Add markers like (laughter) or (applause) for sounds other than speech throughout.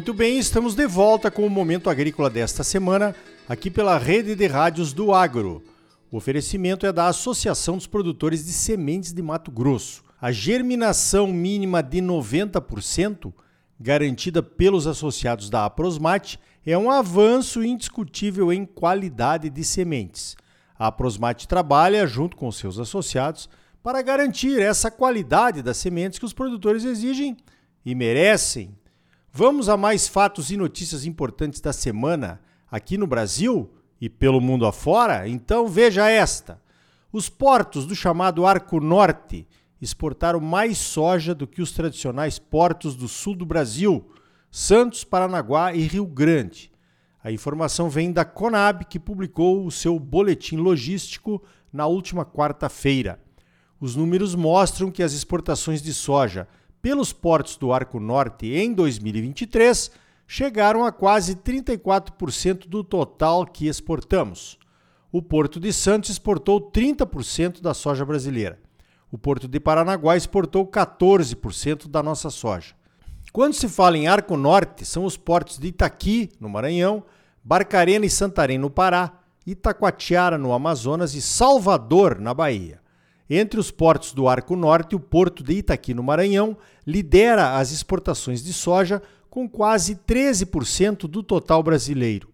Muito bem, estamos de volta com o Momento Agrícola desta semana, aqui pela Rede de Rádios do Agro. O oferecimento é da Associação dos Produtores de Sementes de Mato Grosso. A germinação mínima de 90%, garantida pelos associados da Aprosmate, é um avanço indiscutível em qualidade de sementes. A Aprosmate trabalha, junto com seus associados, para garantir essa qualidade das sementes que os produtores exigem e merecem. Vamos a mais fatos e notícias importantes da semana aqui no Brasil e pelo mundo afora? Então veja esta. Os portos do chamado Arco Norte exportaram mais soja do que os tradicionais portos do sul do Brasil, Santos, Paranaguá e Rio Grande. A informação vem da Conab, que publicou o seu boletim logístico na última quarta-feira. Os números mostram que as exportações de soja pelos portos do Arco Norte em 2023 chegaram a quase 34% do total que exportamos. O Porto de Santos exportou 30% da soja brasileira. O Porto de Paranaguá exportou 14% da nossa soja. Quando se fala em Arco Norte, são os portos de Itaqui, no Maranhão, Barcarena e Santarém, no Pará, Itacoatiara, no Amazonas e Salvador, na Bahia. Entre os portos do Arco Norte, o porto de Itaqui, no Maranhão, lidera as exportações de soja com quase 13% do total brasileiro.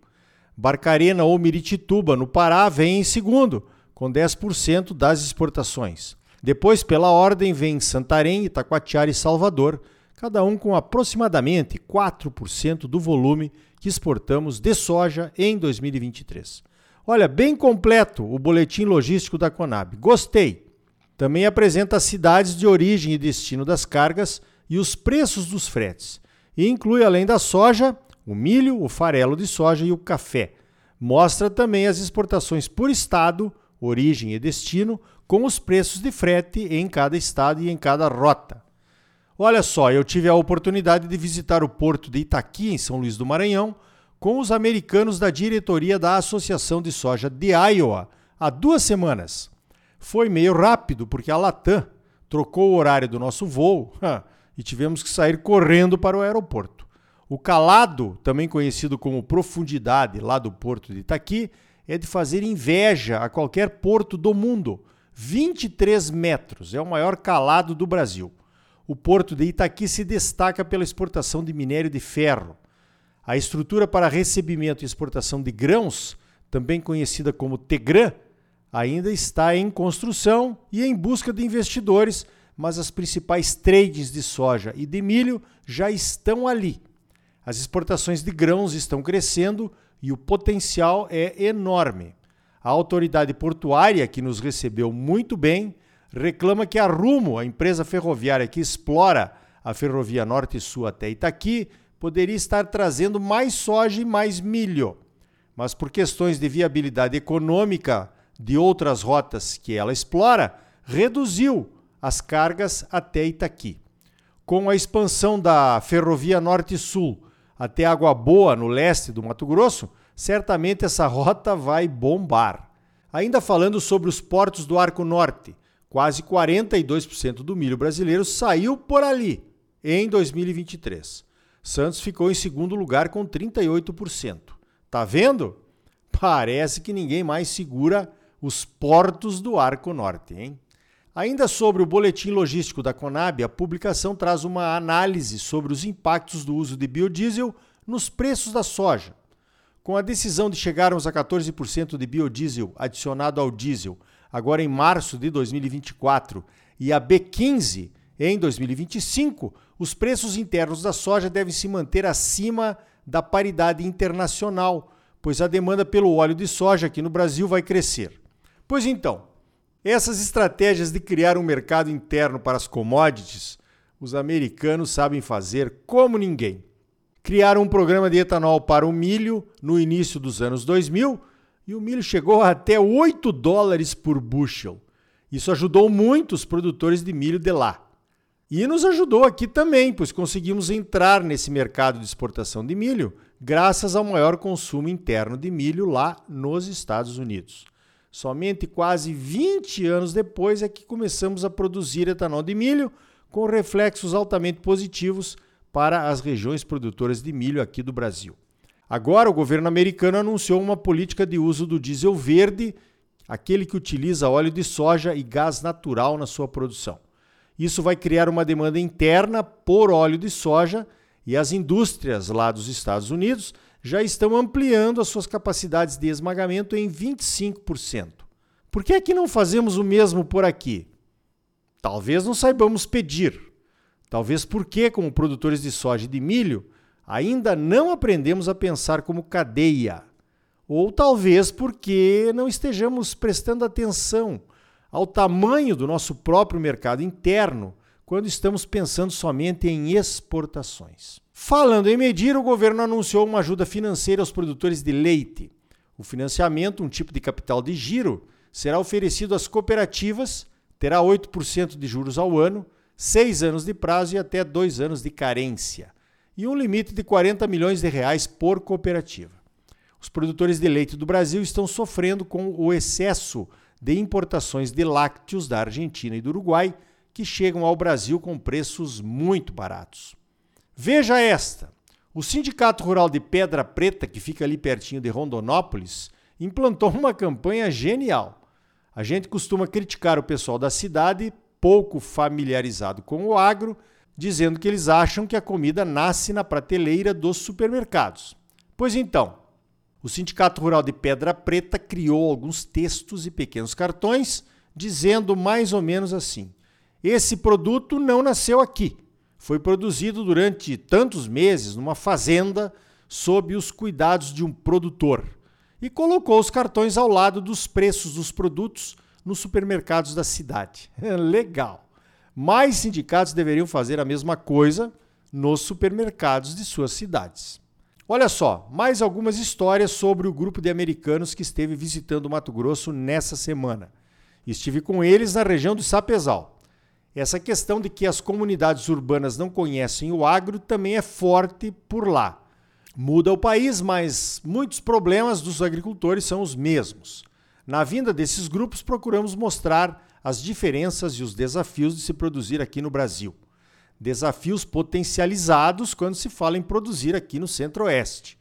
Barcarena ou Miritituba, no Pará, vem em segundo, com 10% das exportações. Depois, pela ordem, vem Santarém, Itacoatiara e Salvador, cada um com aproximadamente 4% do volume que exportamos de soja em 2023. Olha, bem completo o boletim logístico da Conab. Gostei! Também apresenta as cidades de origem e destino das cargas e os preços dos fretes. E inclui, além da soja, o milho, o farelo de soja e o café. Mostra também as exportações por estado, origem e destino, com os preços de frete em cada estado e em cada rota. Olha só, eu tive a oportunidade de visitar o porto de Itaqui, em São Luís do Maranhão, com os americanos da diretoria da Associação de Soja de Iowa há duas semanas foi meio rápido, porque a Latam trocou o horário do nosso voo e tivemos que sair correndo para o aeroporto. O calado, também conhecido como profundidade lá do porto de Itaqui, é de fazer inveja a qualquer porto do mundo. 23 metros, é o maior calado do Brasil. O porto de Itaqui se destaca pela exportação de minério de ferro. A estrutura para recebimento e exportação de grãos, também conhecida como Tegran, ainda está em construção e em busca de investidores, mas as principais trades de soja e de milho já estão ali. As exportações de grãos estão crescendo e o potencial é enorme. A autoridade portuária, que nos recebeu muito bem, reclama que a Rumo, a empresa ferroviária que explora a ferrovia Norte-Sul até Itaqui, poderia estar trazendo mais soja e mais milho. Mas por questões de viabilidade econômica, de outras rotas que ela explora, reduziu as cargas até Itaqui. Com a expansão da ferrovia Norte-Sul até Água Boa, no leste do Mato Grosso, certamente essa (laughs) rota vai bombar. Ainda falando sobre os portos do Arco Norte, quase 42% do milho brasileiro saiu por ali em 2023. Santos ficou em segundo lugar com 38%. Tá vendo? Parece que ninguém mais segura os portos do Arco Norte. Hein? Ainda sobre o boletim logístico da Conab, a publicação traz uma análise sobre os impactos do uso de biodiesel nos preços da soja. Com a decisão de chegarmos a 14% de biodiesel adicionado ao diesel agora em março de 2024 e a B15 em 2025, os preços internos da soja devem se manter acima da paridade internacional, pois a demanda pelo óleo de soja aqui no Brasil vai crescer. Pois então, essas estratégias de criar um mercado interno para as commodities, os americanos sabem fazer como ninguém. Criaram um programa de etanol para o milho no início dos anos 2000 e o milho chegou a até 8 dólares por bushel. Isso ajudou muito os produtores de milho de lá. E nos ajudou aqui também, pois conseguimos entrar nesse mercado de exportação de milho graças ao maior consumo interno de milho lá nos Estados Unidos. Somente quase 20 anos depois é que começamos a produzir etanol de milho, com reflexos altamente positivos para as regiões produtoras de milho aqui do Brasil. Agora, o governo americano anunciou uma política de uso do diesel verde, aquele que utiliza óleo de soja e gás natural na sua produção. Isso vai criar uma demanda interna por óleo de soja e as indústrias lá dos Estados Unidos já estão ampliando as suas capacidades de esmagamento em 25%. Por que é que não fazemos o mesmo por aqui? Talvez não saibamos pedir. Talvez porque, como produtores de soja e de milho, ainda não aprendemos a pensar como cadeia. Ou talvez porque não estejamos prestando atenção ao tamanho do nosso próprio mercado interno quando estamos pensando somente em exportações. Falando em medir, o governo anunciou uma ajuda financeira aos produtores de leite. O financiamento, um tipo de capital de giro, será oferecido às cooperativas, terá 8% de juros ao ano, 6 anos de prazo e até 2 anos de carência, e um limite de 40 milhões de reais por cooperativa. Os produtores de leite do Brasil estão sofrendo com o excesso de importações de lácteos da Argentina e do Uruguai, que chegam ao Brasil com preços muito baratos. Veja esta: o Sindicato Rural de Pedra Preta, que fica ali pertinho de Rondonópolis, implantou uma campanha genial. A gente costuma criticar o pessoal da cidade, pouco familiarizado com o agro, dizendo que eles acham que a comida nasce na prateleira dos supermercados. Pois então, o Sindicato Rural de Pedra Preta criou alguns textos e pequenos cartões dizendo mais ou menos assim: esse produto não nasceu aqui. Foi produzido durante tantos meses numa fazenda sob os cuidados de um produtor e colocou os cartões ao lado dos preços dos produtos nos supermercados da cidade. (laughs) Legal. Mais sindicatos deveriam fazer a mesma coisa nos supermercados de suas cidades. Olha só, mais algumas histórias sobre o grupo de americanos que esteve visitando Mato Grosso nessa semana. Estive com eles na região do Sapezal. Essa questão de que as comunidades urbanas não conhecem o agro também é forte por lá. Muda o país, mas muitos problemas dos agricultores são os mesmos. Na vinda desses grupos, procuramos mostrar as diferenças e os desafios de se produzir aqui no Brasil. Desafios potencializados quando se fala em produzir aqui no Centro-Oeste.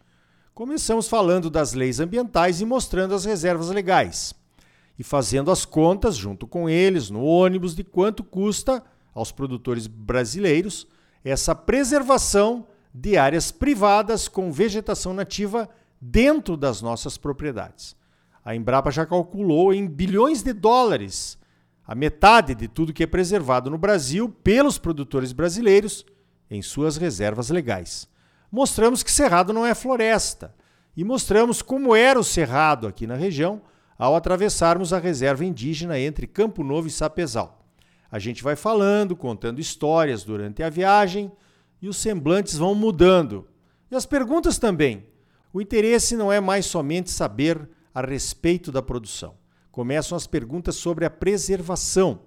Começamos falando das leis ambientais e mostrando as reservas legais e fazendo as contas junto com eles no ônibus de quanto custa aos produtores brasileiros essa preservação de áreas privadas com vegetação nativa dentro das nossas propriedades. A Embrapa já calculou em bilhões de dólares a metade de tudo que é preservado no Brasil pelos produtores brasileiros em suas reservas legais. Mostramos que cerrado não é floresta e mostramos como era o cerrado aqui na região ao atravessarmos a reserva indígena entre Campo Novo e Sapezal. A gente vai falando, contando histórias durante a viagem e os semblantes vão mudando. E as perguntas também. O interesse não é mais somente saber a respeito da produção. Começam as perguntas sobre a preservação.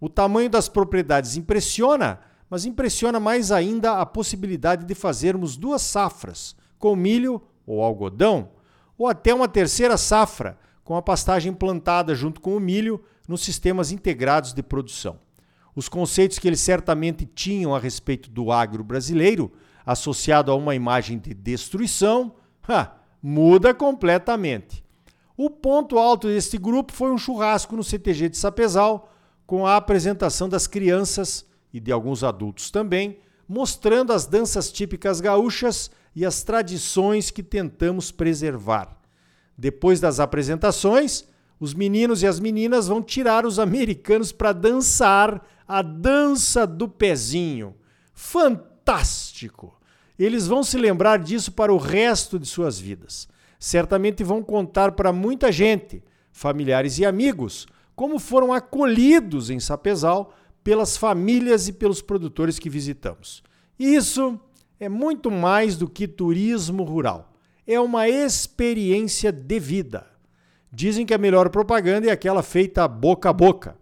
O tamanho das propriedades impressiona, mas impressiona mais ainda a possibilidade de fazermos duas safras, com milho ou algodão, ou até uma terceira safra, com a pastagem plantada junto com o milho nos sistemas integrados de produção. Os conceitos que eles certamente tinham a respeito do agro brasileiro, associado a uma imagem de destruição, ha, muda completamente. O ponto alto deste grupo foi um churrasco no CTG de Sapezal, com a apresentação das crianças e de alguns adultos também, mostrando as danças típicas gaúchas e as tradições que tentamos preservar. Depois das apresentações, os meninos e as meninas vão tirar os americanos para dançar a dança do pezinho. Fantástico! Eles vão se lembrar disso para o resto de suas vidas. Certamente vão contar para muita gente, familiares e amigos, como foram acolhidos em Sapezal pelas famílias e pelos produtores que visitamos. Isso é muito mais do que turismo rural é uma experiência de vida. Dizem que a melhor propaganda é aquela feita boca a boca.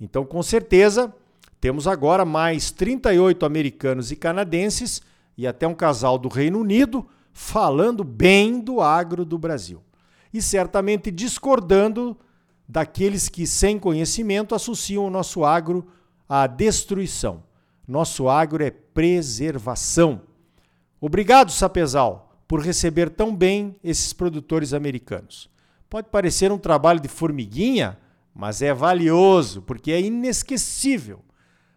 Então, com certeza, temos agora mais 38 americanos e canadenses e até um casal do Reino Unido falando bem do agro do Brasil. E certamente discordando daqueles que, sem conhecimento, associam o nosso agro à destruição. Nosso agro é preservação. Obrigado, Sapezal, por receber tão bem esses produtores americanos. Pode parecer um trabalho de formiguinha, mas é valioso porque é inesquecível.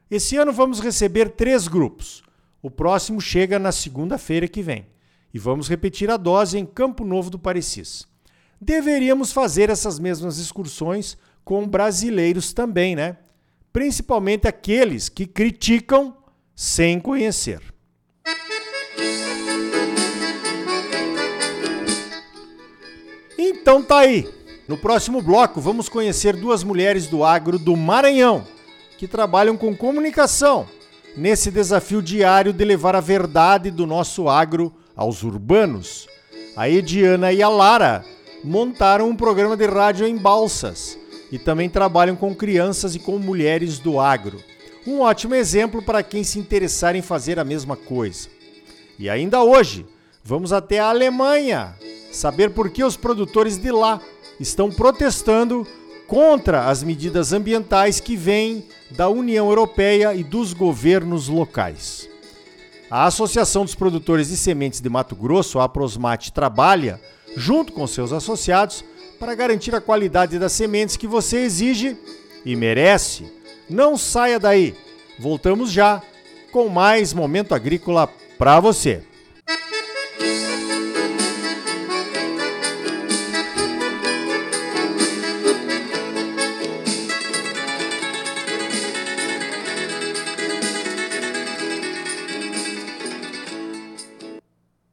Esse ano vamos receber três grupos. O próximo chega na segunda-feira que vem. E vamos repetir a dose em Campo Novo do Parecis. Deveríamos fazer essas mesmas excursões com brasileiros também, né? Principalmente aqueles que criticam sem conhecer. Então tá aí. No próximo bloco vamos conhecer duas mulheres do agro do Maranhão que trabalham com comunicação nesse desafio diário de levar a verdade do nosso agro aos urbanos. A Ediana e a Lara montaram um programa de rádio em Balsas e também trabalham com crianças e com mulheres do agro. Um ótimo exemplo para quem se interessar em fazer a mesma coisa. E ainda hoje, vamos até a Alemanha saber por que os produtores de lá estão protestando contra as medidas ambientais que vêm da União Europeia e dos governos locais. A Associação dos Produtores de Sementes de Mato Grosso, a Aprosmate, trabalha, junto com seus associados, para garantir a qualidade das sementes que você exige e merece. Não saia daí. Voltamos já com mais momento agrícola para você.